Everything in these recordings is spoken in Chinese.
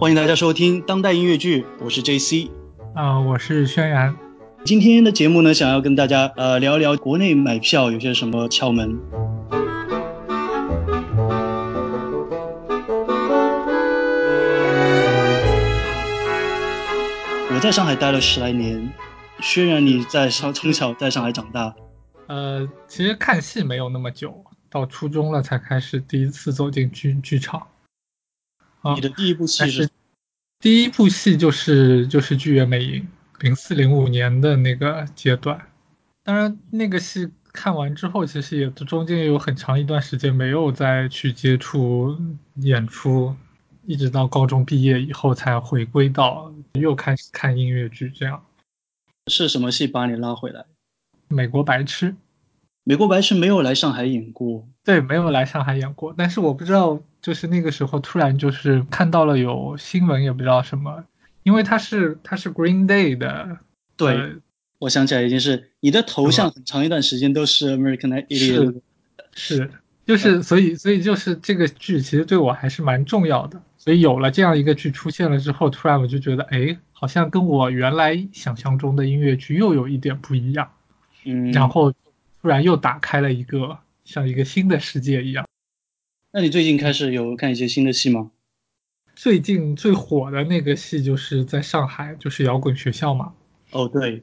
欢迎大家收听当代音乐剧，我是 J C，啊、我是轩然。今天的节目呢，想要跟大家呃聊一聊国内买票有些什么窍门。我在上海待了十来年，轩然你在上从小在上海长大，呃，其实看戏没有那么久，到初中了才开始第一次走进剧剧场。啊你的第一部戏是第一部戏就是就是《剧院魅影》，零四零五年的那个阶段。当然，那个戏看完之后，其实也中间也有很长一段时间没有再去接触演出，一直到高中毕业以后才回归到又开始看音乐剧这样。是什么戏把你拉回来？美国白痴，美国白痴没有来上海演过，对，没有来上海演过，但是我不知道，就是那个时候突然就是看到了有新闻，也不知道什么，因为他是他是 Green Day 的，对呃我想起来一件事你的头像很长一段时间都是 American Idiot，是，就是所以所以就是这个剧其实对我还是蛮重要的，所以有了这样一个剧出现了之后，突然我就觉得，哎，好像跟我原来想象中的音乐剧又有一点不一样，嗯，然后突然又打开了一个像一个新的世界一样。那你最近开始有看一些新的戏吗？最近最火的那个戏就是在上海，就是摇滚学校嘛。哦，对，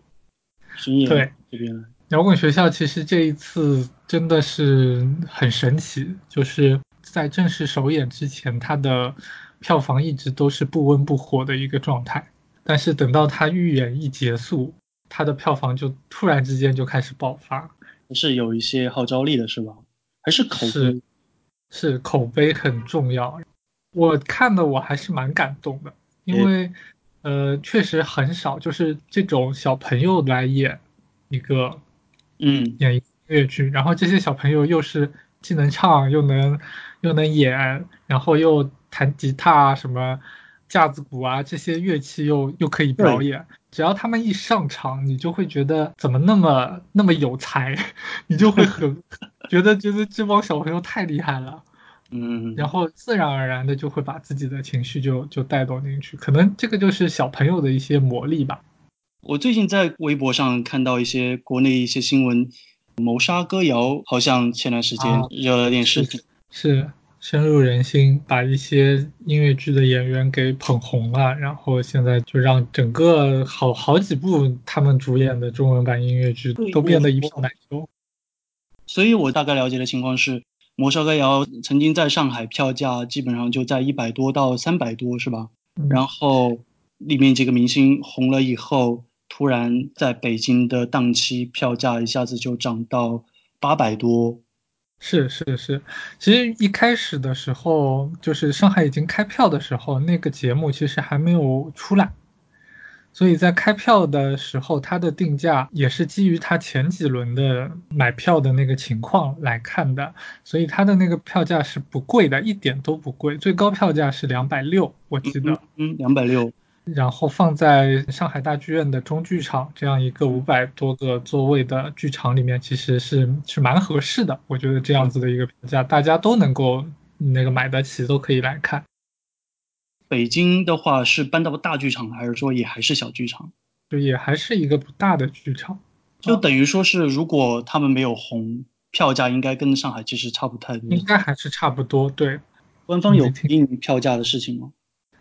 巡演对这边来，摇滚学校其实这一次真的是很神奇，就是在正式首演之前，它的票房一直都是不温不火的一个状态，但是等到它预演一结束，它的票房就突然之间就开始爆发，是有一些号召力的是吧？还是口是碑？是口碑很重要。我看的我还是蛮感动的，因为呃确实很少，就是这种小朋友来演一个嗯，演一个音乐剧，然后这些小朋友又是既能唱又能又能演，然后又弹吉他啊什么架子鼓啊这些乐器又又可以表演，只要他们一上场，你就会觉得怎么那么那么有才，你就会很 觉得觉得这帮小朋友太厉害了。嗯，然后自然而然的就会把自己的情绪就就带动进去，可能这个就是小朋友的一些魔力吧。我最近在微博上看到一些国内一些新闻，谋杀歌谣好像前段时间啊惹了点事情。是深入人心，把一些音乐剧的演员给捧红了，然后现在就让整个好好几部他们主演的中文版音乐剧都变得一票难求。所以我大概了解的情况是，谋杀歌谣曾经在上海票价基本上就在一百多到三百多，是吧？嗯然后里面几个明星红了以后，突然在北京的档期票价一下子就涨到八百多。是是是，其实一开始的时候，就是上海已经开票的时候，那个节目其实还没有出来，所以在开票的时候，它的定价也是基于它前几轮的买票的那个情况来看的，所以它的那个票价是不贵的，一点都不贵，最高票价是两百六，我记得。嗯，两百六。然后放在上海大剧院的中剧场这样一个五百多个座位的剧场里面，其实是是蛮合适的。我觉得这样子的一个评价，大家都能够那个买得起，都可以来看。北京的话是搬到大剧场，还是说也还是小剧场？就也还是一个不大的剧场。就等于说是，如果他们没有红，票价应该跟上海其实差不太多。应该还是差不多，对，官方有回应票价的事情吗？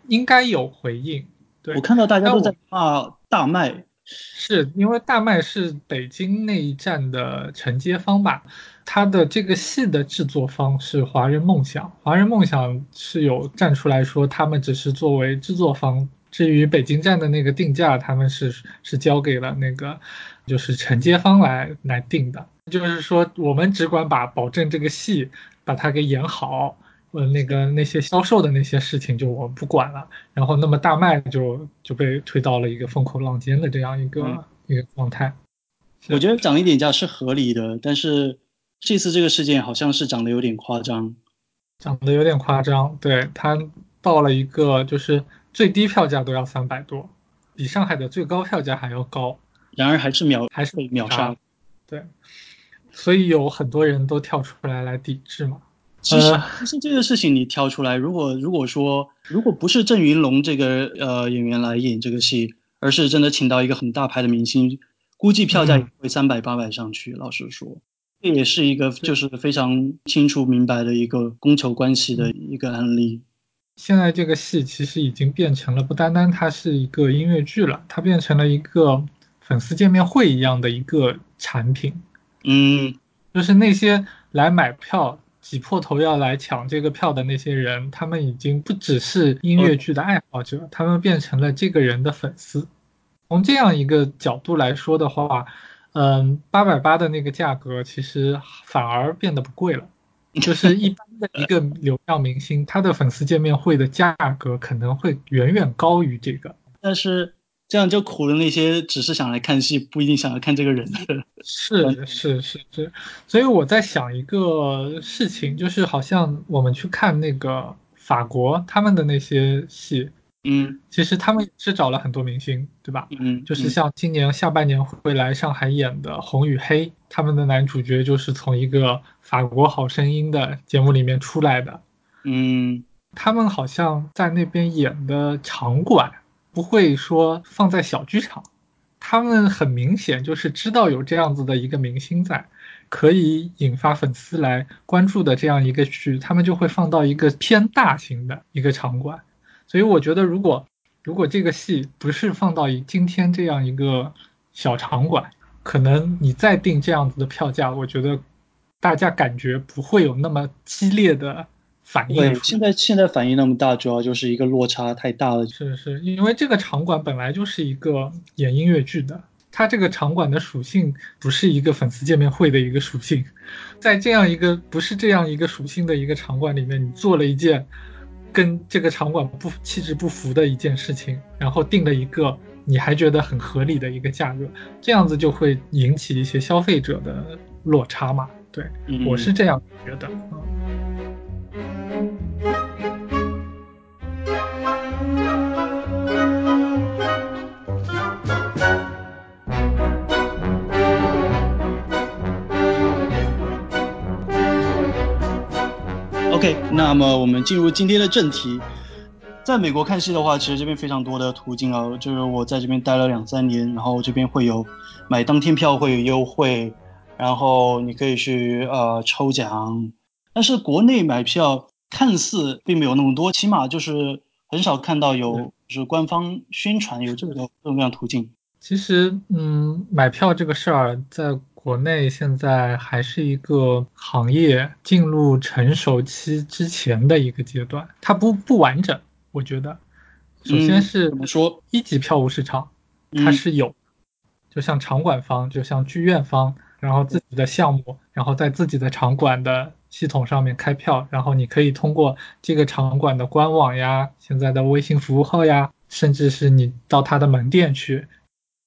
应该有回应。对我看到大家都在骂大麦，是因为大麦是北京那一站的承接方吧？他的这个戏的制作方是华人梦想，华人梦想是有站出来说他们只是作为制作方，至于北京站的那个定价，他们是是交给了那个就是承接方来来定的，就是说我们只管把保证这个戏把它给演好。呃，那个那些销售的那些事情就我不管了，然后那么大卖就就被推到了一个风口浪尖的这样一个、嗯一个状态。我觉得涨一点价是合理的，但是这次这个事件好像是涨得有点夸张。涨得有点夸张，对它到了一个就是最低票价都要三百多，比上海的最高票价还要高，然而还是秒还是被秒杀。对，所以有很多人都跳出来来抵制嘛。其实其实这个事情你挑出来，如果如果说如果不是郑云龙这个呃演员来演这个戏，而是真的请到一个很大牌的明星，估计票价也会三百八百上去。老实说，这也是一个就是非常清楚明白的一个供求关系的一个案例。现在这个戏其实已经变成了不单单它是一个音乐剧了，它变成了一个粉丝见面会一样的一个产品。嗯，就是那些来买票。挤破头要来抢这个票的那些人，他们已经不只是音乐剧的爱好者，他们变成了这个人的粉丝。从这样一个角度来说的话，嗯，八百八的那个价格其实反而变得不贵了。就是一般的一个流量明星，他的粉丝见面会的价格可能会远远高于这个，但是。这样就苦了那些只是想来看戏，不一定想要看这个人的。是是是是，所以我在想一个事情，就是好像我们去看那个法国他们的那些戏，嗯，其实他们也是找了很多明星，对吧？嗯，就是像今年下半年会来上海演的《红与黑》，他们的男主角就是从一个法国好声音的节目里面出来的。嗯，他们好像在那边演的场馆。不会说放在小剧场，他们很明显就是知道有这样子的一个明星在，可以引发粉丝来关注的这样一个剧，他们就会放到一个偏大型的一个场馆。所以我觉得，如果如果这个戏不是放到今天这样一个小场馆，可能你再定这样子的票价，我觉得大家感觉不会有那么激烈的。反应对，现在现在反应那么大，主要就是一个落差太大了。是是，因为这个场馆本来就是一个演音乐剧的，它这个场馆的属性不是一个粉丝见面会的一个属性，在这样一个不是这样一个属性的一个场馆里面，你做了一件跟这个场馆不气质不符的一件事情，然后定了一个你还觉得很合理的一个价格，这样子就会引起一些消费者的落差嘛？对，我是这样觉得。OK，那么我们进入今天的正题。在美国看戏的话，其实这边非常多的途径啊，就是我在这边待了两三年，然后这边会有买当天票会有优惠，然后你可以去呃抽奖。但是国内买票看似并没有那么多，起码就是很少看到有就是官方宣传有这个各种各样途径。其实，嗯，买票这个事儿在。国内现在还是一个行业进入成熟期之前的一个阶段，它不不完整。我觉得，首先是怎么说一级票务市场，它是有，就像场馆方，就像剧院方，然后自己的项目，然后在自己的场馆的系统上面开票，然后你可以通过这个场馆的官网呀，现在的微信服务号呀，甚至是你到他的门店去，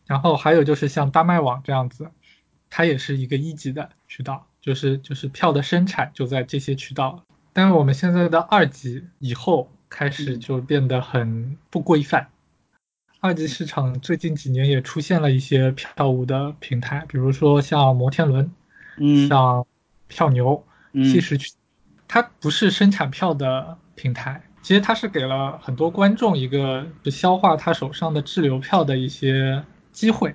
然后还有就是像大麦网这样子。它也是一个一级的渠道，就是就是票的生产就在这些渠道。但是我们现在的二级以后开始就变得很不规范。二级市场最近几年也出现了一些票务的平台，比如说像摩天轮，嗯，像票牛、七十区，它不是生产票的平台，其实它是给了很多观众一个消化他手上的滞留票的一些机会。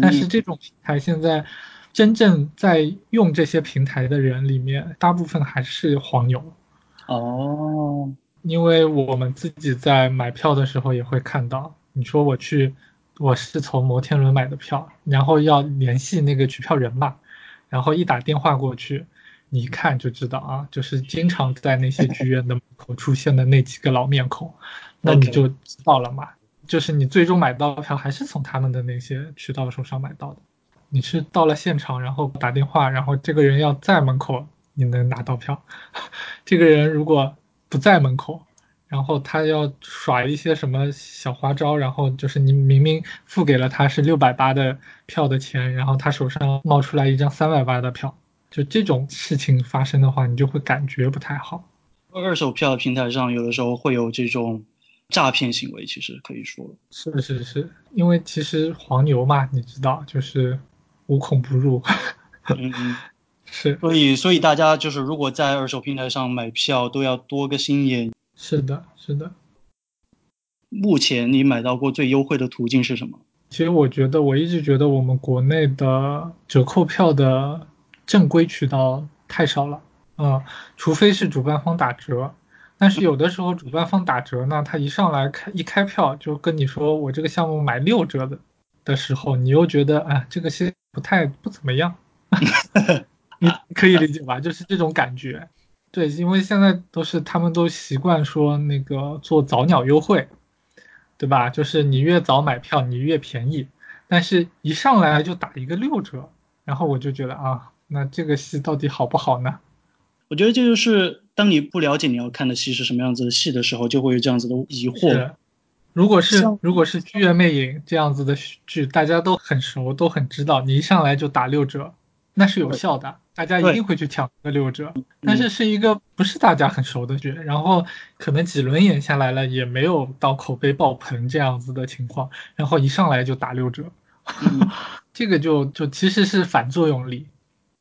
但是这种平台现在真正在用这些平台的人里面，大部分还是黄牛。哦，因为我们自己在买票的时候也会看到，你说我去，我是从摩天轮买的票，然后要联系那个取票人嘛，然后一打电话过去，你一看就知道啊，就是经常在那些剧院的门口出现的那几个老面孔，那你就知道了嘛。就是你最终买到票还是从他们的那些渠道手上买到的，你是到了现场，然后打电话，然后这个人要在门口，你能拿到票。这个人如果不在门口，然后他要耍一些什么小花招，然后就是你明明付给了他是六百八的票的钱，然后他手上冒出来一张三百八的票，就这种事情发生的话，你就会感觉不太好。二手票平台上有的时候会有这种。诈骗行为其实可以说是是是，因为其实黄牛嘛，你知道，就是无孔不入。嗯，是，所以所以大家就是如果在二手平台上买票，都要多个心眼。是的，是的。目前你买到过最优惠的途径是什么？其实我觉得，我一直觉得我们国内的折扣票的正规渠道太少了，嗯，除非是主办方打折，但是有的时候主办方打折呢，他一上来开一开票就跟你说我这个项目买六折的的时候，你又觉得啊这个是不太不怎么样，你可以理解吧？就是这种感觉，对，因为现在都是他们都习惯说那个做早鸟优惠。对吧？就是你越早买票，你越便宜，但是一上来就打一个六折，然后我就觉得啊，那这个戏到底好不好呢？我觉得这就是当你不了解你要看的戏是什么样子的戏的时候，就会有这样子的疑惑。如果是如果是《剧院魅影》这样子的剧，大家都很熟，都很知道，你一上来就打六折，那是有效的。大家一定会去抢个六折，但是是一个不是大家很熟的剧，然后可能几轮演下来了也没有到口碑爆棚这样子的情况，然后一上来就打六折，这个就就其实是反作用力。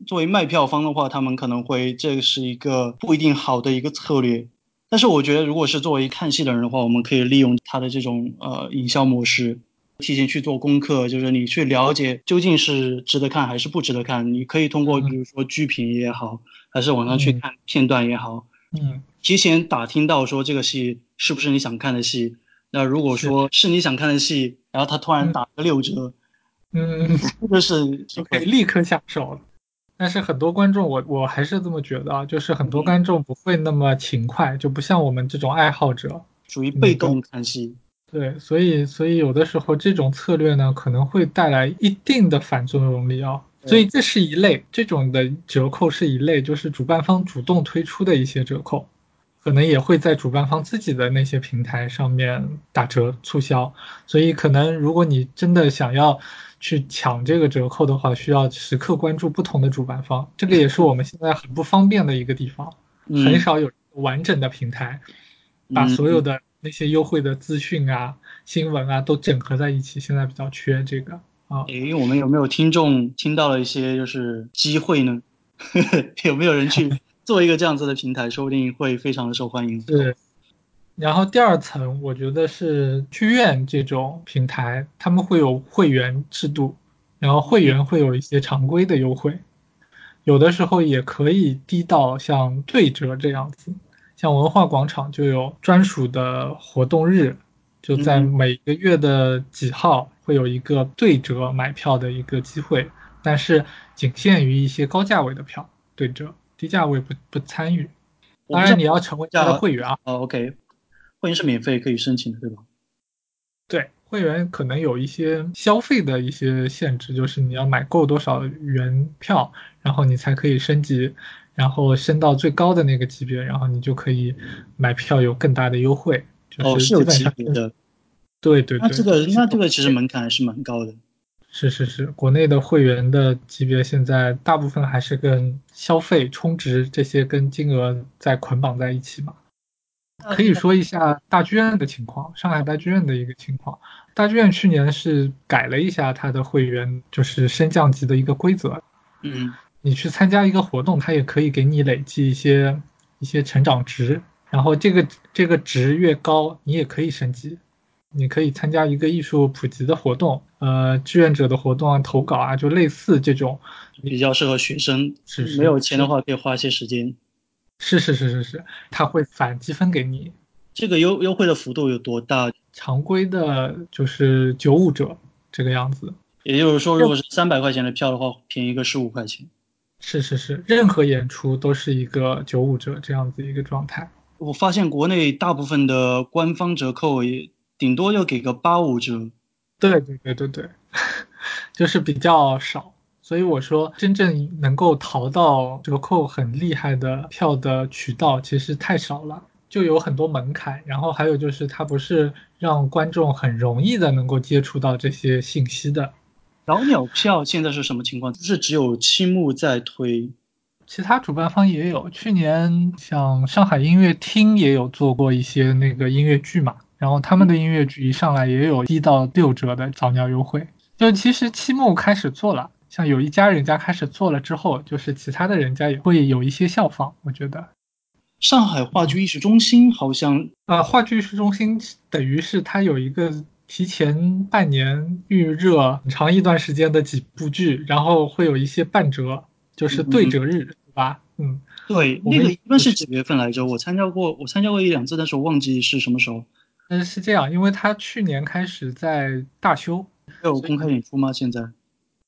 作为卖票方的话，他们可能会这是一个不一定好的一个策略，但是我觉得如果是作为看戏的人的话，我们可以利用他的这种呃营销模式。提前去做功课，就是你去了解究竟是值得看还是不值得看。你可以通过比如说剧评也好，还是网上去看片段也好，嗯，提前打听到说这个戏是不是你想看的戏。那如果说是你想看的戏，然后他突然打个六折，嗯，就是 就可以立刻下手了。但是很多观众，我我还是这么觉得啊，就是很多观众不会那么勤快，就不像我们这种爱好者，属于被动看戏。对，所以所以有的时候这种策略呢，可能会带来一定的反作用力啊。所以这是一类，这种的折扣是一类，就是主办方主动推出的一些折扣，可能也会在主办方自己的那些平台上面打折促销。所以可能如果你真的想要去抢这个折扣的话，需要时刻关注不同的主办方。这个也是我们现在很不方便的一个地方，很少有完整的平台把所有的。那些优惠的资讯啊、新闻啊，都整合在一起，现在比较缺这个啊。诶，我们有没有听众听到了一些就是机会呢？有没有人去 做一个这样子的平台，说不定会非常的受欢迎。对。然后第二层，我觉得是剧院这种平台，他们会有会员制度，然后会员会有一些常规的优惠，有的时候也可以低到像对折这样子。像文化广场就有专属的活动日，就在每个月的几号会有一个对折买票的一个机会，但是仅限于一些高价位的票对折，低价位不不参与。当然你要成为他的会员啊。哦，OK，会员是免费可以申请的，对吧？对，会员可能有一些消费的一些限制，就是你要买够多少元票，然后你才可以升级。然后升到最高的那个级别，然后你就可以买票有更大的优惠。哦，是有级别的。对对对。那这个那这个其实门槛还是蛮高的。是是是，国内的会员的级别现在大部分还是跟消费充值这些跟金额在捆绑在一起嘛。可以说一下大剧院的情况，上海大剧院的一个情况。大剧院去年是改了一下它的会员就是升降级的一个规则。嗯。你去参加一个活动，它也可以给你累积一些一些成长值，然后这个这个值越高，你也可以升级。你可以参加一个艺术普及的活动，呃，志愿者的活动啊，投稿啊，就类似这种，比较适合学生。是是。没有钱的话，可以花些时间。是是是是是，他会返积分给你。这个优优惠的幅度有多大？常规的就是九五折这个样子。也就是说，如果是三百块钱的票的话，便宜个十五块钱。是是是，任何演出都是一个九五折这样子一个状态。我发现国内大部分的官方折扣也顶多就给个八五折。对对对对对，就是比较少。所以我说，真正能够淘到折扣很厉害的票的渠道其实太少了，就有很多门槛。然后还有就是，它不是让观众很容易的能够接触到这些信息的。早鸟票现在是什么情况？是只有七木在推，其他主办方也有。去年像上海音乐厅也有做过一些那个音乐剧嘛，然后他们的音乐剧一上来也有低到六折的早鸟优惠。就其实七木开始做了，像有一家人家开始做了之后，就是其他的人家也会有一些效仿。我觉得，上海话剧艺术中心好像呃，话剧艺术中心等于是它有一个提前半年预热很长一段时间的几部剧，然后会有一些半折，就是对折日，对吧？嗯，对，那个一般是几月份来着？我参加过，我参加过一两次，但是我忘记是什么时候。嗯，是这样，因为他去年开始在大修，有公开演出吗？现在？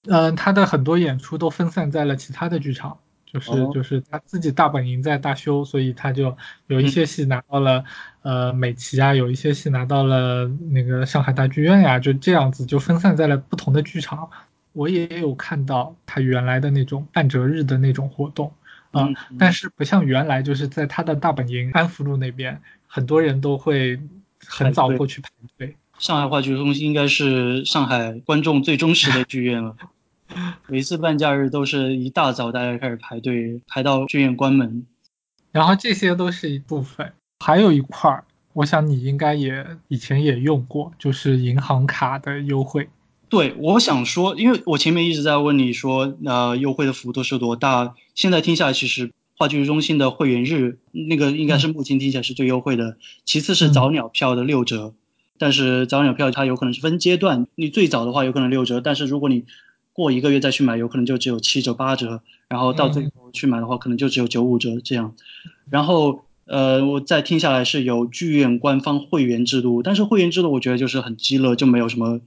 嗯，他的很多演出都分散在了其他的剧场，就是就是他自己大本营在大修，所以他就有一些戏拿到了呃美琪啊，有一些戏拿到了那个上海大剧院呀，就这样子就分散在了不同的剧场。我也有看到他原来的那种半折日的那种活动啊，但是不像原来就是在他的大本营安福路那边，很多人都会。很早过去排队。上海话剧中心应该是上海观众最忠实的剧院了。每次办假日都是一大早大家开始排队，排到剧院关门。然后这些都是一部分，还有一块儿，我想你应该也以前也用过，就是银行卡的优惠。对，我想说，因为我前面一直在问你说，呃，优惠的幅度是多大？现在听下来，其实。话剧中心的会员日，那个应该是目前听起来是最优惠的。其次是早鸟票的六折，但是早鸟票它有可能是分阶段，你最早的话有可能六折，但是如果你过一个月再去买，有可能就只有七折八折，然后到最后去买的话，可能就只有九五折这样。然后呃，我再听下来是有剧院官方会员制度，但是会员制度我觉得就是很鸡肋，就没有什么，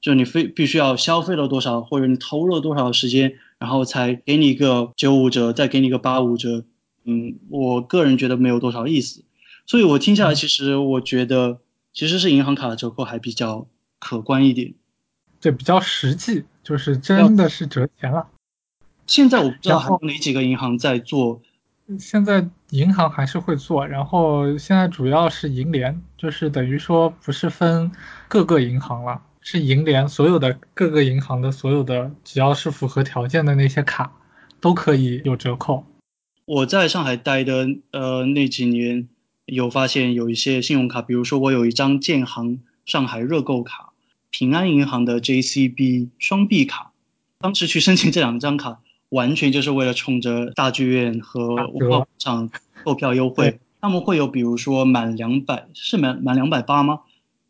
就你非必须要消费了多少，或者你投入了多少时间。然后才给你一个九五折，再给你一个八五折，嗯，我个人觉得没有多少意思，所以我听下来，其实我觉得其实是银行卡的折扣还比较可观一点，对，比较实际，就是真的是折钱了。现在我不知道还有哪几个银行在做，现在银行还是会做，然后现在主要是银联，就是等于说不是分各个银行了。是银联所有的各个银行的所有的，只要是符合条件的那些卡，都可以有折扣。我在上海待的呃那几年，有发现有一些信用卡，比如说我有一张建行上海热购卡，平安银行的 JCB 双币卡，当时去申请这两张卡，完全就是为了冲着大剧院和文化广场购票优惠。他们会有比如说满两百，是满满两百八吗？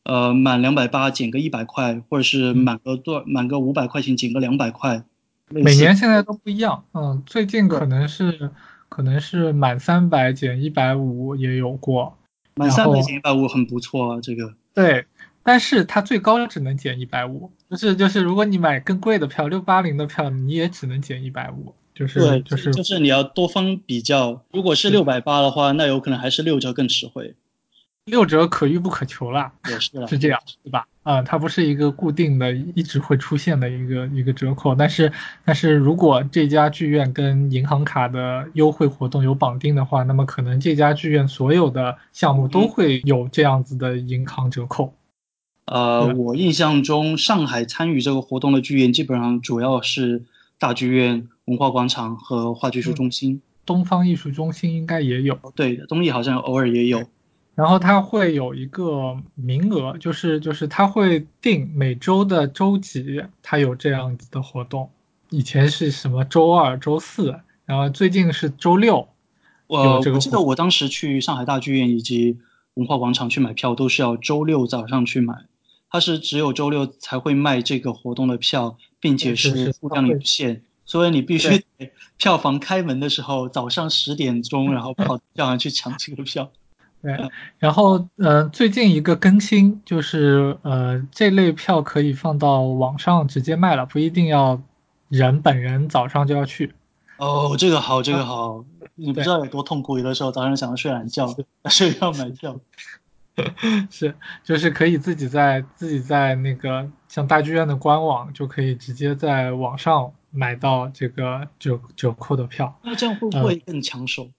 呃，满两百八减个一百块，或者是满个多满个五百块钱减个两百块，每年现在都不一样。嗯，最近可能是可能是满三百减一百五也有过，满三百减一百五很不错啊，这个。对，但是它最高只能减一百五，就是就是如果你买更贵的票，六八零的票，你也只能减一百五，就是就是就是你要多方比较，如果是六百八的话，那有可能还是六折更实惠。六折可遇不可求啦，也是是这样，对吧？啊，它不是一个固定的、一直会出现的一个一个折扣，但是但是如果这家剧院跟银行卡的优惠活动有绑定的话，那么可能这家剧院所有的项目都会有这样子的银行折扣。呃，我印象中上海参与这个活动的剧院基本上主要是大剧院、文化广场和话剧艺术中心。东方艺术中心应该也有，对的，东艺好像偶尔也有。然后它会有一个名额，就是就是它会定每周的周几，它有这样子的活动。以前是什么周二、周四，然后最近是周六。我我记得我当时去上海大剧院以及文化广场去买票，都是要周六早上去买。它是只有周六才会卖这个活动的票，并且是数量有限，所以你必须票房开门的时候早上十点钟，然后 跑票上去抢这个票。对，然后呃，最近一个更新就是呃，这类票可以放到网上直接卖了，不一定要人本人早上就要去。哦，这个好，这个好，你不知道有多痛苦，有的时候早上想要睡懒觉，但是要买票。是，就是可以自己在自己在那个像大剧院的官网，就可以直接在网上买到这个九九扣的票。那这样会不会更抢手？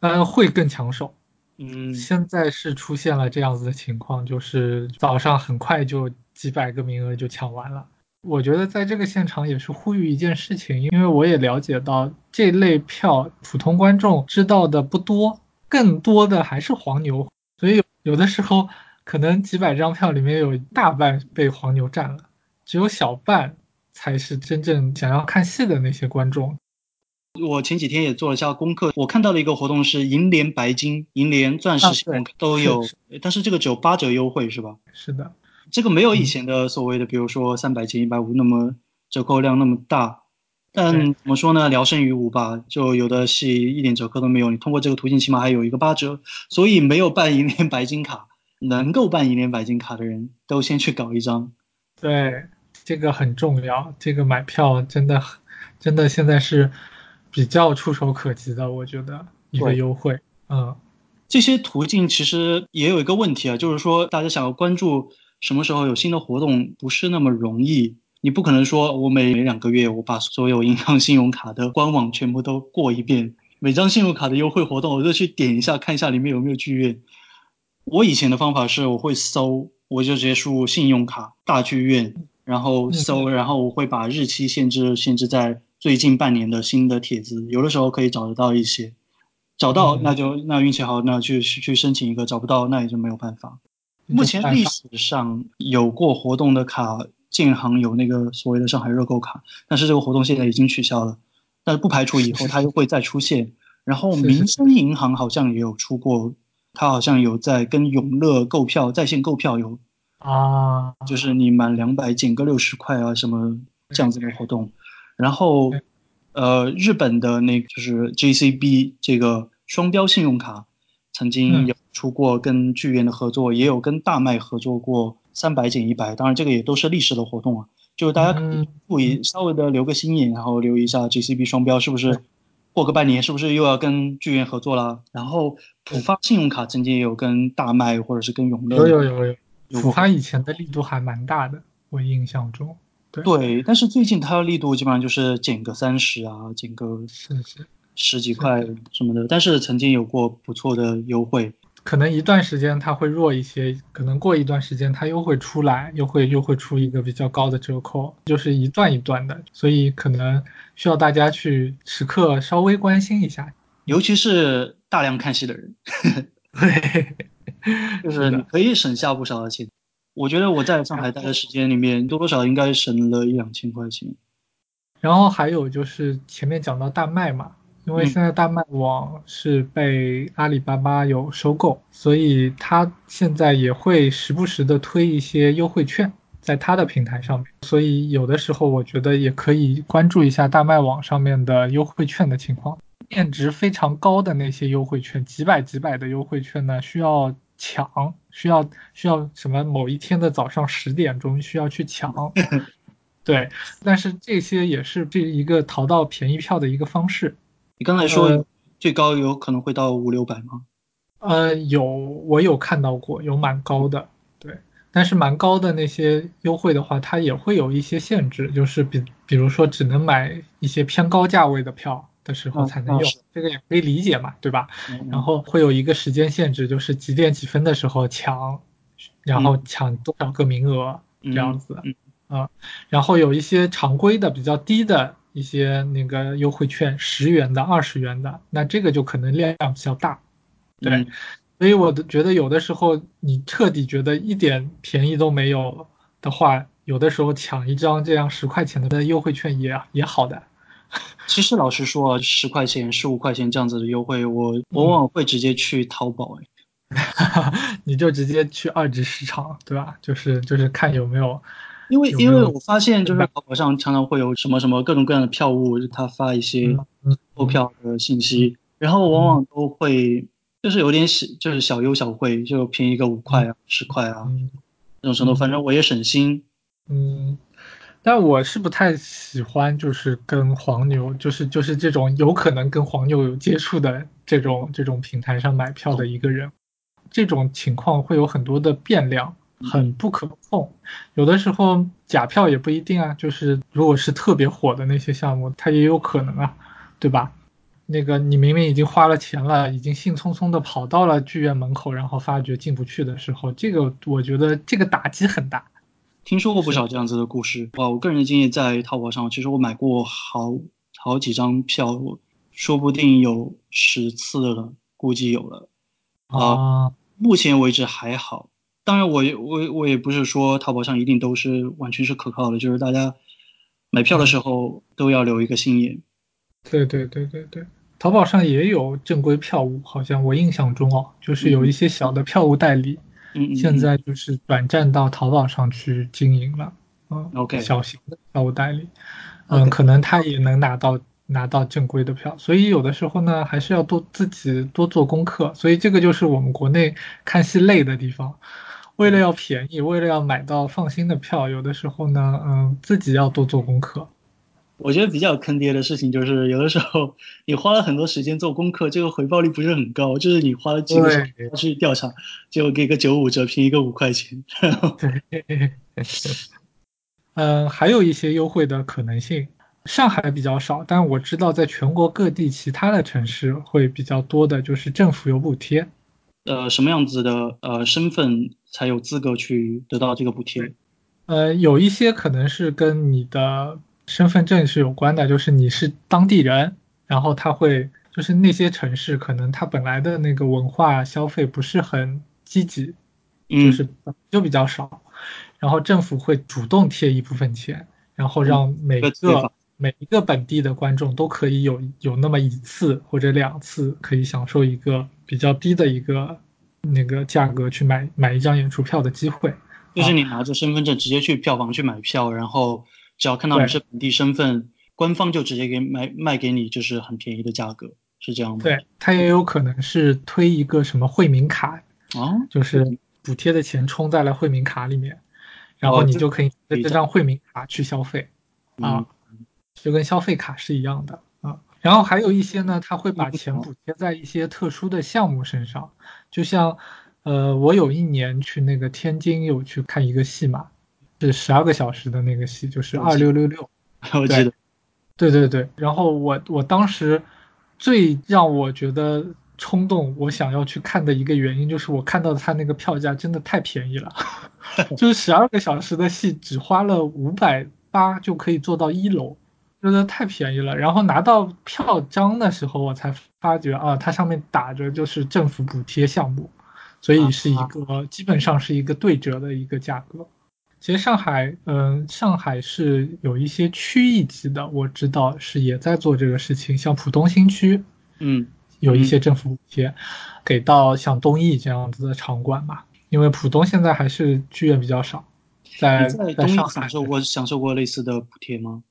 呃，会更抢手。嗯，现在是出现了这样子的情况，就是早上很快就几百个名额就抢完了。我觉得在这个现场也是呼吁一件事情，因为我也了解到这类票普通观众知道的不多，更多的还是黄牛，所以有的时候可能几百张票里面有大半被黄牛占了，只有小半。才是真正想要看戏的那些观众。我前几天也做了一下功课，我看到了一个活动是银联白金、银联钻石信用卡都有，但是这个只有八折优惠是吧？是的，这个没有以前的所谓的，比如说三百减一百五那么折扣量那么大。但怎么说呢？聊胜于无吧，就有的戏一点折扣都没有，你通过这个途径起码还有一个八折。所以没有办银联白金卡，能够办银联白金卡的人都先去搞一张。对，这个很重要，这个买票真的真的现在是。比较触手可及的，我觉得一个优惠，嗯，这些途径其实也有一个问题啊，就是说大家想要关注什么时候有新的活动，不是那么容易。你不可能说我每两个月我把所有银行信用卡的官网全部都过一遍，每张信用卡的优惠活动我都去点一下，看一下里面有没有剧院。我以前的方法是我会搜，我就直接输入信用卡大剧院，然后搜，然后我会把日期限制限制在。最近半年的新的帖子，有的时候可以找得到一些，找到那就那运气好，那去去申请一个；找不到那也就没有办法。目前历史上有过活动的卡，建行有那个所谓的上海热购卡，但是这个活动现在已经取消了，但是不排除以后它又会再出现。然后民生银行好像也有出过，它好像有在跟永乐购票在线购票有啊，就是你满两百减个六十块啊什么这样子的活动。然后，呃，日本的那就是 JCB 这个双标信用卡，曾经有出过跟剧院的合作，也有跟大麦合作过三百减一百。当然，这个也都是历史的活动啊，就是大家注意稍微的留个心眼，然后留意一下 JCB 双标是不是过个半年是不是又要跟剧院合作了？然后浦发信用卡曾经也有跟大麦或者是跟永乐有有有有，浦发以前的力度还蛮大的，我印象中。对，但是最近它的力度基本上就是减个三十啊，减个是是。十几块什么的。但是曾经有过不错的优惠，可能一段时间它会弱一些，可能过一段时间它又会出来，又会又会出一个比较高的折扣，就是一段一段的，所以可能需要大家去时刻稍微关心一下，尤其是大量看戏的人，对，就是你可以省下不少的钱。我觉得我在上海待的时间里面，多多少应该省了一两千块钱。然后还有就是前面讲到大麦嘛，因为现在大麦网是被阿里巴巴有收购，所以它现在也会时不时的推一些优惠券在它的平台上面。所以有的时候我觉得也可以关注一下大麦网上面的优惠券的情况，面值非常高的那些优惠券，几百几百的优惠券呢，需要。抢需要需要什么？某一天的早上十点钟需要去抢，对。但是这些也是这一个淘到便宜票的一个方式。你刚才说最高有可能会到五六百吗？呃，有，我有看到过，有蛮高的，对。但是蛮高的那些优惠的话，它也会有一些限制，就是比比如说只能买一些偏高价位的票。的时候才能用，这个也可以理解嘛，对吧？然后会有一个时间限制，就是几点几分的时候抢，然后抢多少个名额这样子啊。然后有一些常规的比较低的一些那个优惠券，十元的、二十元的，那这个就可能量比较大，对。所以我觉得有的时候你彻底觉得一点便宜都没有的话，有的时候抢一张这样十块钱的优惠券也也好的。其实老实说啊，十块钱、十五块钱这样子的优惠，我往往会直接去淘宝。哎，你就直接去二级市场，对吧？就是就是看有没有，因为因为我发现就是淘宝上常常会有什么什么各种各样的票务，他发一些购票的信息，然后往往都会就是有点小，就是小优小惠，就便宜个五块啊、十块啊这种程度，反正我也省心。嗯。但我是不太喜欢，就是跟黄牛，就是就是这种有可能跟黄牛有接触的这种这种平台上买票的一个人，这种情况会有很多的变量，很不可控。有的时候假票也不一定啊，就是如果是特别火的那些项目，它也有可能啊，对吧？那个你明明已经花了钱了，已经兴冲冲的跑到了剧院门口，然后发觉进不去的时候，这个我觉得这个打击很大。听说过不少这样子的故事哇！我个人的经验在淘宝上，其实我买过好好几张票，说不定有十次了，估计有了啊。目前为止还好，当然我我我也不是说淘宝上一定都是完全是可靠的，就是大家买票的时候都要留一个心眼。对对对对对，淘宝上也有正规票务，好像我印象中哦，就是有一些小的票务代理，嗯嗯，现在就是转战到淘宝上去经营了。嗯，OK，小型的票务代理，嗯，可能他也能拿到拿到正规的票，所以有的时候呢，还是要多自己多做功课。所以这个就是我们国内看戏累的地方。为了要便宜，为了要买到放心的票，有的时候呢，嗯，自己要多做功课。我觉得比较坑爹的事情就是，有的时候你花了很多时间做功课，这个回报率不是很高。就是你花了几个小时去调查，结果给个九五折，便宜个五块钱。对，嗯，还有一些优惠的可能性。上海比较少，但我知道在全国各地其他的城市会比较多的，就是政府有补贴。呃，什么样子的呃身份才有资格去得到这个补贴？呃，有一些可能是跟你的身份证是有关的，就是你是当地人，然后他会就是那些城市可能他本来的那个文化消费不是很积极，就是就比较少，然后政府会主动贴一部分钱，然后让每个每一个本地的观众都可以有有那么一次或者两次可以享受一个比较低的一个那个价格去买买一张演出票的机会，就是你拿着身份证直接去票房去买票，然后只要看到你是本地身份，官方就直接给卖卖给你就是很便宜的价格，是这样吗？对，它也有可能是推一个什么惠民卡，啊，就是补贴的钱充在了惠民卡里面，然后你就可以这张惠民卡去消费啊。就跟消费卡是一样的啊，然后还有一些呢，他会把钱补贴在一些特殊的项目身上，就像，呃，我有一年去那个天津有去看一个戏嘛，是十二个小时的那个戏，就是二六六六，我记得，对。对对，然后我我当时最让我觉得冲动，我想要去看的一个原因，就是我看到他那个票价真的太便宜了，就是十二个小时的戏只花了五百八就可以坐到一楼。真的太便宜了，然后拿到票章的时候，我才发觉啊，它上面打着就是政府补贴项目，所以是一个基本上是一个对折的一个价格。其实上海，嗯，上海是有一些区一级的，我知道是也在做这个事情，像浦东新区，嗯，有一些政府补贴给到像东艺这样子的场馆嘛，因为浦东现在还是剧院比较少，在在上海享受过享受过类似的补贴吗？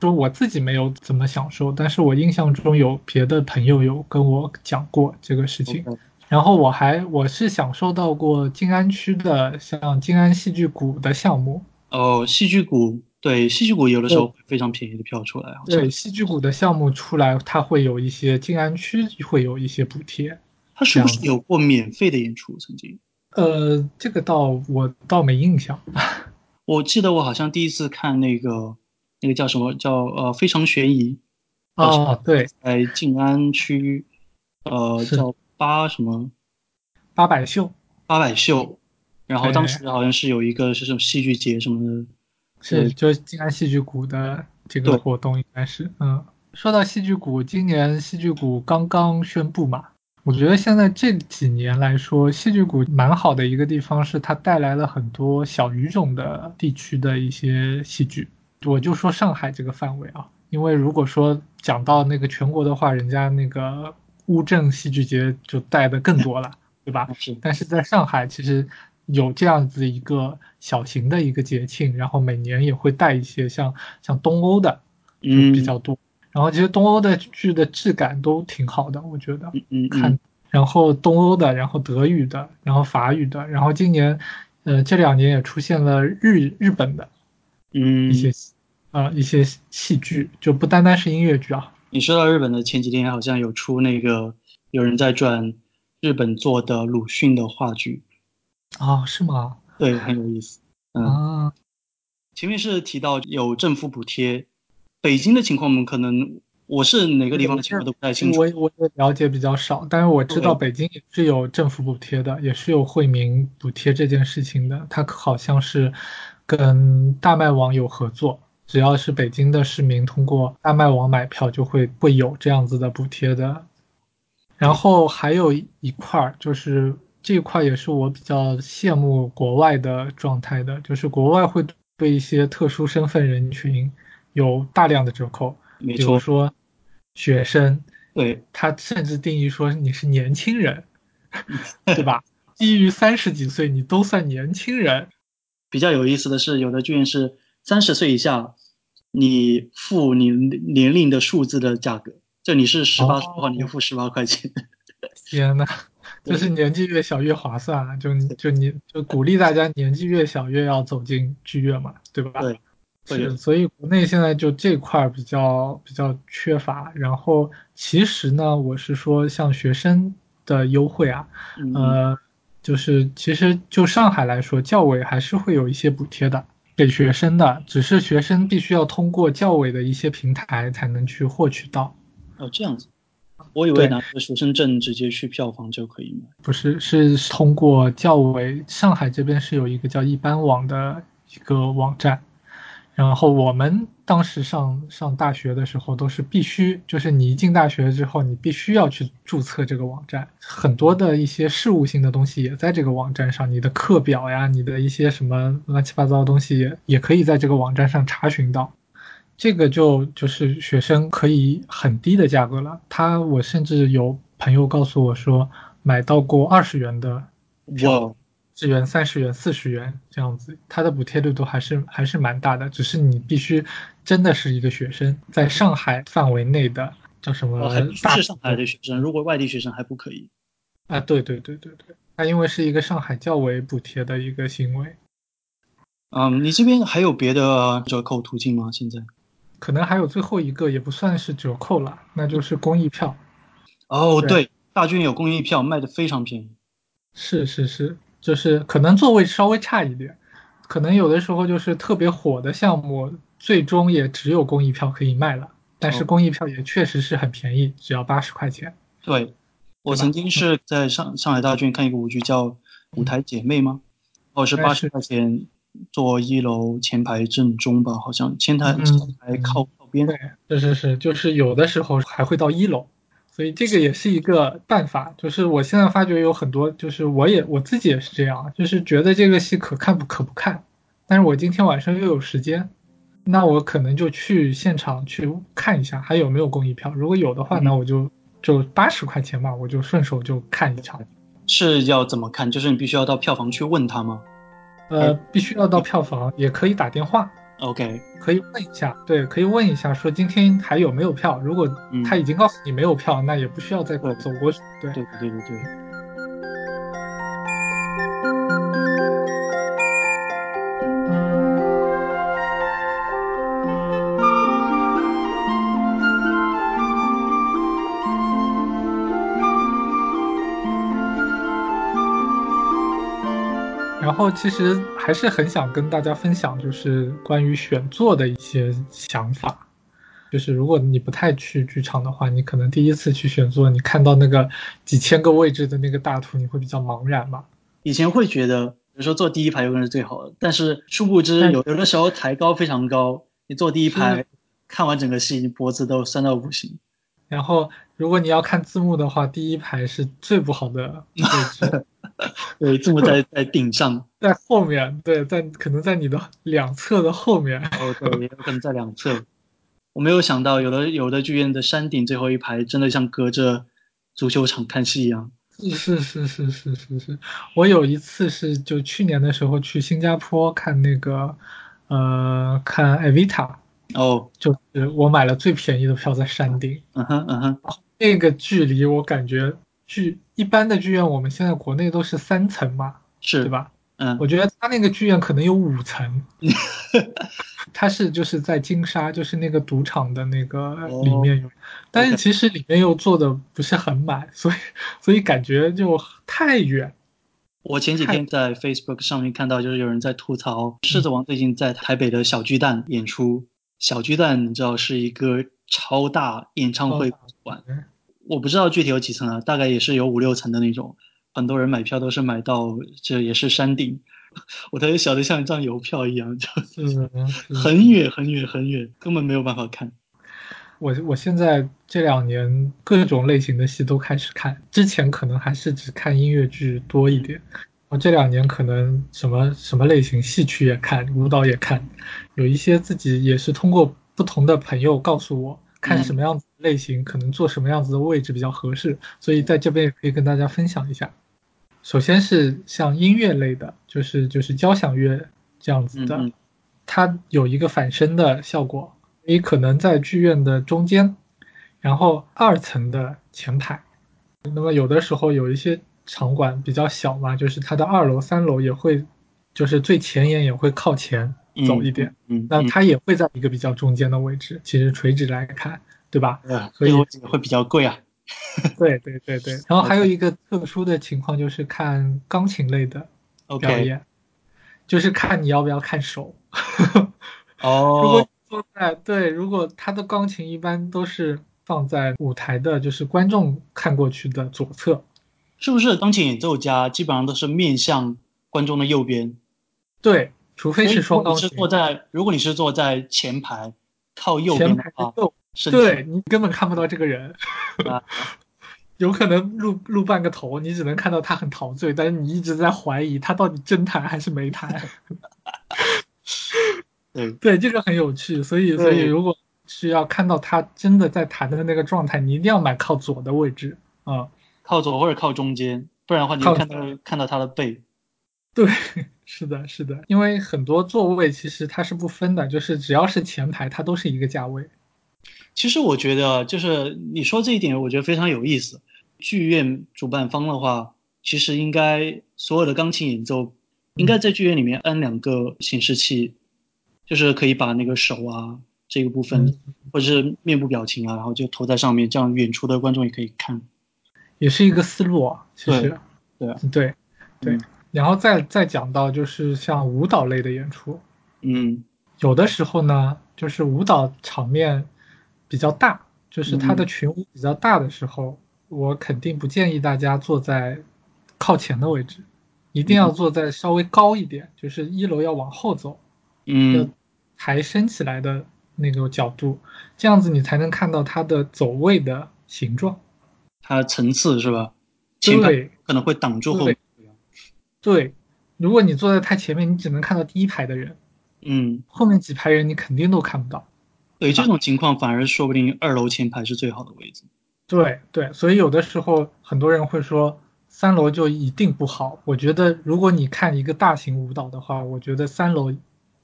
说我自己没有怎么享受，但是我印象中有别的朋友有跟我讲过这个事情。然后我还我是享受到过静安区的像静安戏剧谷的项目。哦，戏剧谷对戏剧谷有的时候非常便宜的票出来。对戏剧谷的项目出来，它会有一些静安区会有一些补贴。它是不是有过免费的演出曾经？呃，这个倒我倒没印象。我记得我好像第一次看那个。那个叫什么叫呃非常悬疑啊？对，在静安区，呃叫八什么八百秀，八百秀。然后当时好像是有一个是什么戏剧节什么的，是就是静安戏剧谷的这个活动应该是。嗯，说到戏剧谷，今年戏剧谷刚刚宣布嘛，我觉得现在这几年来说，戏剧谷蛮好的一个地方是它带来了很多小语种的地区的一些戏剧。我就说上海这个范围啊，因为如果说讲到那个全国的话，人家那个乌镇戏剧节就带的更多了，对吧？是。但是在上海，其实有这样子一个小型的一个节庆，然后每年也会带一些像像东欧的，嗯，比较多。然后其实东欧的剧的质感都挺好的，我觉得。嗯嗯看，然后东欧的，然后德语的，然后法语的，然后今年，呃，这两年也出现了日日本的。嗯，一些啊，一些戏剧就不单单是音乐剧啊。你说到日本的前几天好像有出那个有人在转日本做的鲁迅的话剧啊？是吗？对，很有意思。嗯，前面是提到有政府补贴，北京的情况我们可能我是哪个地方的情况都不太清楚。我我也了解比较少，但是我知道北京也是有政府补贴的，也是有惠民补贴这件事情的。它好像是。跟大麦网有合作，只要是北京的市民通过大麦网买票，就会会有这样子的补贴的。然后还有一块儿，就是这一块也是我比较羡慕国外的状态的，就是国外会对一些特殊身份人群有大量的折扣，比如，说学生，对，他甚至定义说你是年轻人，对吧？低于三十几岁你都算年轻人。比较有意思的是，有的剧院是三十岁以下，你付你年龄的数字的价格，就你是十八岁的话，哦你就付十八块钱。天呐，就是年纪越小越划算啊！就你就你就鼓励大家年纪越小越要走进剧院嘛，对吧？对，是，所以国内现在就这块儿比较比较缺乏。然后其实呢，我是说像学生的优惠啊，嗯，呃，就是其实就上海来说，教委还是会有一些补贴的给学生的，只是学生必须要通过教委的一些平台才能去获取到。哦这样子，我以为拿着学生证直接去票房就可以买。不是，是通过教委，上海这边是有一个叫一般网的一个网站，然后我们当时上上大学的时候都是必须，就是你一进大学之后，你必须要去注册这个网站，很多的一些事务性的东西也在这个网站上，你的课表呀，你的一些什么乱七八糟的东西也也可以在这个网站上查询到。这个就就是学生可以很低的价格了。他我甚至有朋友告诉我说，买到过二十元的哇，十元、三十元、四十元这样子，它的补贴力度还是还是蛮大的。只是你必须真的是一个学生，在上海范围内的叫什么哦，还必须大是上海的学生，如果外地学生还不可以。啊？对对对对对，它因为是一个上海教委补贴的一个行为，嗯，你这边还有别的折扣途径吗？现在？可能还有最后一个也不算是折扣了，那就是公益票。哦，对对，大剧院有公益票，卖的非常便宜。是是是，就是可能座位稍微差一点，可能有的时候就是特别火的项目，最终也只有公益票可以卖了。但是哦公益票也确实是很便宜，只要八十块钱。对，我曾经是在上上海大剧院看一个舞剧叫《舞台姐妹》吗？哦，是八十块钱坐一楼前排正中吧，好像前台嗯前台靠靠边。对，是是是，就是有的时候还会到一楼，所以这个也是一个办法。就是我现在发觉有很多，就是我也我自己也是这样，就是觉得这个戏可看不可不看，但是我今天晚上又有时间，那我可能就去现场去看一下还有没有公益票，如果有的话，嗯那我就就八十块钱吧，我就顺手就看一场。是要怎么看？就是你必须要到票房去问他吗呃，必须要到票房，也可以打电话，？OK，可以问一下，对，可以问一下，说今天还有没有票。如果嗯他已经告诉你没有票，那也不需要再走过去。对，对对对对对。后其实还是很想跟大家分享，就是关于选座的一些想法。就是如果你不太去剧场的话，你可能第一次去选座，你看到那个几千个位置的那个大图，你会比较茫然吧？以前会觉得，比如说坐第一排永远是最好的，但是殊不知有有的时候抬高非常高，你坐第一排看完整个戏，你脖子都酸到不行。然后如果你要看字幕的话，第一排是最不好的位置，对，字幕在在顶上，在后面，对，在可能在你的两侧的后面。哦对，也有可能在两侧。我没有想到，有的有的剧院的山顶最后一排真的像隔着足球场看戏一样。是是是是是是，我有一次是就去年的时候去新加坡看那个，呃，看艾维塔，哦，就是我买了最便宜的票在山顶，嗯哼嗯哼，那个距离我感觉剧一般的剧院我们现在国内都是三层嘛，是对？吧？嗯我觉得他那个剧院可能有五层，他是就是在金沙，就是那个赌场的那个里面有，但是其实里面又坐的不是很满，所以所以感觉就太远。我前几天在 Facebook 上面看到，就是有人在吐槽《狮子王》最近在台北的小巨蛋演出。小巨蛋你知道是一个超大演唱会馆，嗯我不知道具体有几层啊，大概也是有五六层的那种。很多人买票都是买到这也是山顶，我特别小的像一张邮票一样，就是 很远很远很远，根本没有办法看。我我现在这两年各种类型的戏都开始看，之前可能还是只看音乐剧多一点，我这两年可能什么什么类型戏曲也看，舞蹈也看，有一些自己也是通过不同的朋友告诉我，看什么样子类型可能坐什么样子的位置比较合适，所以在这边也可以跟大家分享一下。首先是像音乐类的，就是就是交响乐这样子的，它有一个反声的效果，你可能在剧院的中间，然后二层的前排。那么有的时候有一些场馆比较小嘛，就是它的二楼、三楼也会，就是最前沿也会靠前走一点，嗯，那它也会在一个比较中间的位置。其实垂直来看，对吧？嗯所以会比较贵啊。对对对对。然后还有一个特殊的情况就是看钢琴类的表演，就是看你要不要看手。哦。如果坐在对，如果他的钢琴一般都是。放在舞台的，就是观众看过去的左侧，是不是？钢琴演奏家基本上都是面向观众的右边。对，除非是双钢琴。坐在，如果你是坐在前排靠右边的话，对你根本看不到这个人，有可能露露半个头，你只能看到他很陶醉，但是你一直在怀疑他到底真弹还是没弹。对对，这个很有趣，所以所以如果。是要看到他真的在弹的那个状态，你一定要买靠左的位置啊，靠左或者靠中间，不然的话你看到看到他的背。对，是的，是的，因为很多座位其实它是不分的，就是只要是前排，它都是一个价位。其实我觉得，就是你说这一点，我觉得非常有意思。剧院主办方的话，其实应该所有的钢琴演奏，应该在剧院里面安两个显示器，就是可以把那个手啊。这个部分，或者是面部表情啊，然后就投在上面，这样远处的观众也可以看，也是一个思路啊。其实，对对对，然后再再讲到就是像舞蹈类的演出，嗯，有的时候呢，就是舞蹈场面比较大，就是它的群舞比较大的时候，我肯定不建议大家坐在靠前的位置，一定要坐在稍微高一点，就是一楼要往后走，嗯，抬升起来的。那个角度，这样子你才能看到它的走位的形状，它的层次是吧？前对，可能会挡住后。对，如果你坐在太前面，你只能看到第一排的人，嗯，后面几排人你肯定都看不到。对，这种情况反而说不定二楼前排是最好的位置。对对，所以有的时候很多人会说三楼就一定不好。我觉得如果你看一个大型舞蹈的话，我觉得三楼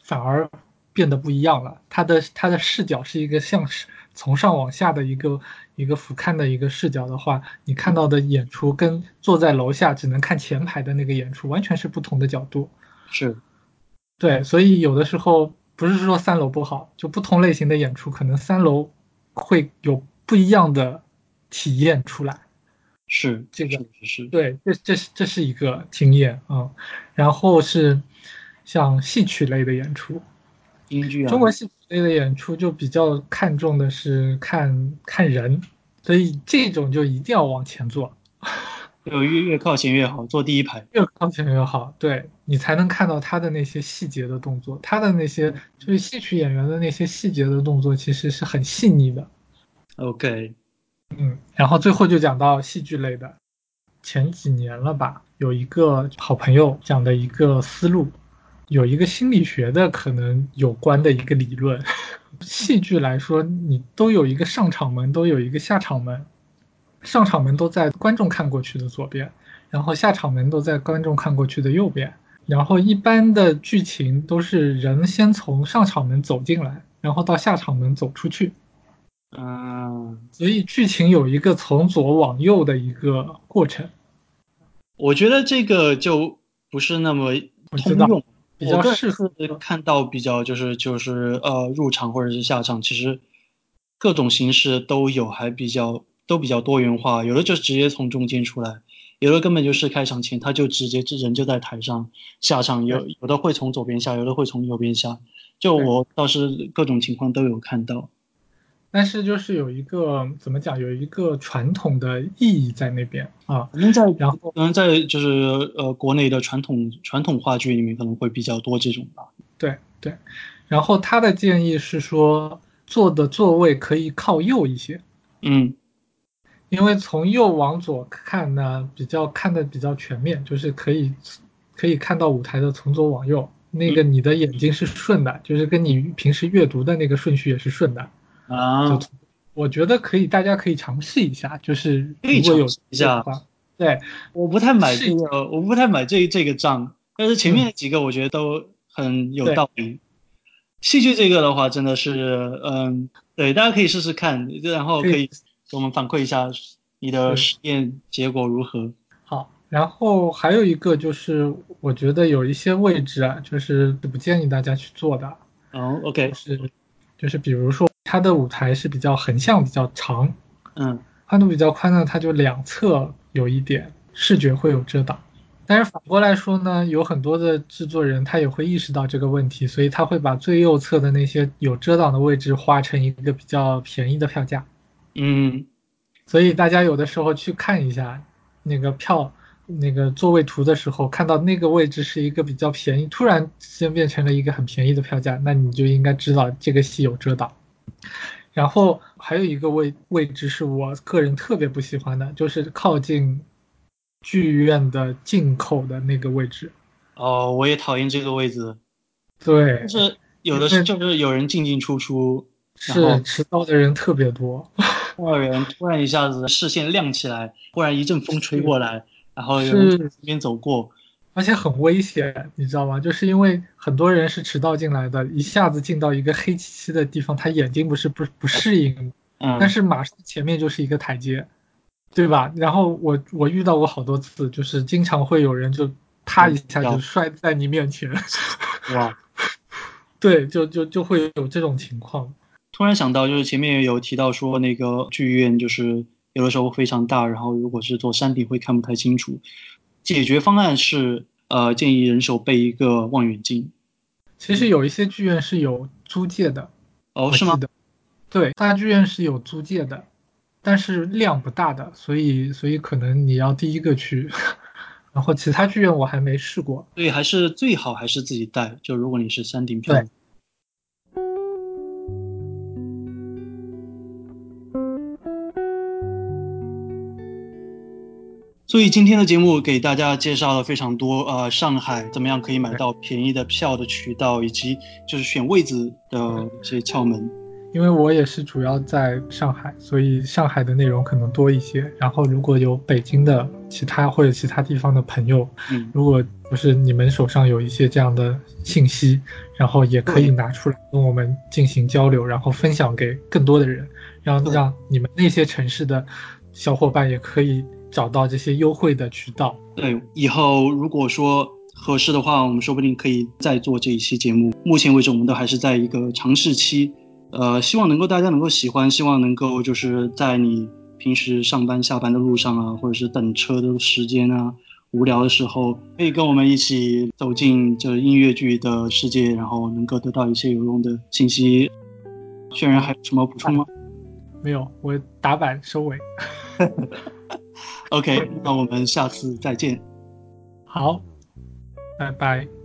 反而。变得不一样了，它的它的视角是一个向从上往下的一个一个俯瞰的一个视角的话，你看到的演出跟坐在楼下只能看前排的那个演出完全是不同的角度。是，对，所以有的时候不是说三楼不好，就不同类型的演出可能三楼会有不一样的体验出来。是，这个是对，这这是这是一个经验啊。然后是像戏曲类的演出。中国戏曲类的演出就比较看重的是看看人，所以这种就一定要往前坐，就越越靠前越好，坐第一排越靠前越好，对你才能看到他的那些细节的动作，他的那些就是戏曲演员的那些细节的动作其实是很细腻的。OK，嗯，然后最后就讲到戏剧类的，前几年了吧，有一个好朋友讲的一个思路。有一个心理学的可能有关的一个理论，戏剧来说，你都有一个上场门，都有一个下场门，上场门都在观众看过去的左边，然后下场门都在观众看过去的右边，然后一般的剧情都是人先从上场门走进来，然后到下场门走出去，嗯，所以剧情有一个从左往右的一个过程。我觉得这个就不是那么通用。比较适合看到比较就是就是呃入场或者是下场，其实各种形式都有，还比较都比较多元化。有的就直接从中间出来，有的根本就是开场前他就直接人就在台上下场，有有的会从左边下，有的会从右边下。就我倒是各种情况都有看到。但是就是有一个怎么讲，有一个传统的意义在那边啊。可能在然后可能在就是呃国内的传统传统话剧里面可能会比较多这种吧。对对，然后他的建议是说坐的座位可以靠右一些。嗯，因为从右往左看呢，比较看的比较全面，就是可以可以看到舞台的从左往右。那个你的眼睛是顺的，就是跟你平时阅读的那个顺序也是顺的。啊，我觉得可以，大家可以尝试一下，就是可以如果有尝试一下。对，我不太买这个，我不太买这这个账，但是前面的几个我觉得都很有道理。戏剧这个的话，真的是，嗯，对，大家可以试试看，然后可可以。以给我们反馈一下你的实验结果如何。好，然后还有一个就是，我觉得有一些位置啊，就是不建议大家去做的，哦，OK，是就是比如说它的舞台是比较横向比较长，嗯宽度比较宽呢，它就两侧有一点视觉会有遮挡。但是反过来说呢，有很多的制作人他也会意识到这个问题，所以他会把最右侧的那些有遮挡的位置划成一个比较便宜的票价。嗯所以大家有的时候去看一下那个票那个座位图的时候，看到那个位置是一个比较便宜，突然之间变成了一个很便宜的票价，那你就应该知道这个戏有遮挡。然后还有一个位位置是我个人特别不喜欢的，就是靠近剧院的进口的那个位置。哦，我也讨厌这个位置，对就，是有的是就是有人进进出出，是迟到的人特别多。多少人突然一下子视线亮起来，忽然一阵风吹过来，然后有人从这边走过，而且很危险，你知道吗？就是因为很多人是迟到进来的，一下子进到一个黑漆漆的地方，他眼睛不是不不适应，嗯，但是马上前面就是一个台阶，对吧？然后我我遇到过好多次，就是经常会有人就啪一下就摔在你面前，哇，对，就就就会有这种情况。突然想到，就是前面有提到说那个剧院就是有的时候非常大，然后如果是坐山顶会看不太清楚。解决方案是呃建议人手备一个望远镜。其实有一些剧院是有租借的，哦，是吗？对，大剧院是有租借的，但是量不大的，所以所以可能你要第一个去，然后其他剧院我还没试过。所以还是最好还是自己带。就如果你是山顶票所以今天的节目给大家介绍了非常多，呃，上海怎么样可以买到便宜的票的渠道，以及就是选位置的一些窍门。因为我也是主要在上海，所以上海的内容可能多一些。然后如果有北京的其他或者其他地方的朋友，嗯，如果不是你们手上有一些这样的信息，然后也可以拿出来跟我们进行交流，然后分享给更多的人，让对让你们那些城市的小伙伴也可以找到这些优惠的渠道。对，以后如果说合适的话，我们说不定可以再做这一期节目。目前为止，我们都还是在一个尝试期，呃，希望能够大家能够喜欢，希望能够就是在你平时上班下班的路上啊，或者是等车的时间啊，无聊的时候，可以跟我们一起走进这音乐剧的世界，然后能够得到一些有用的信息。轩然还有什么补充吗没有，我打板收尾。？OK，那我们下次再见。好，拜拜。